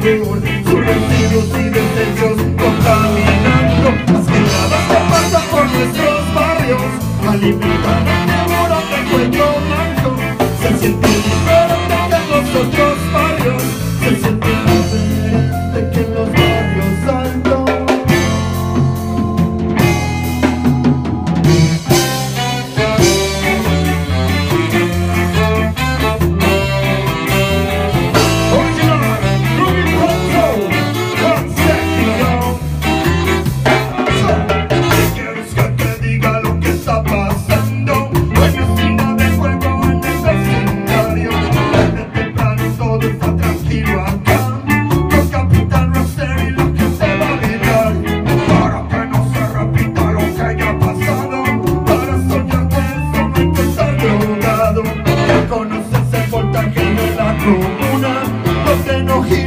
peor Sus residuos y desechos contaminando. Las quebradas que pasan por nuestros barrios Alimentan el temor al cuello blanco Se siente diferente que los otros barrios.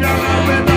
Mira la verdad.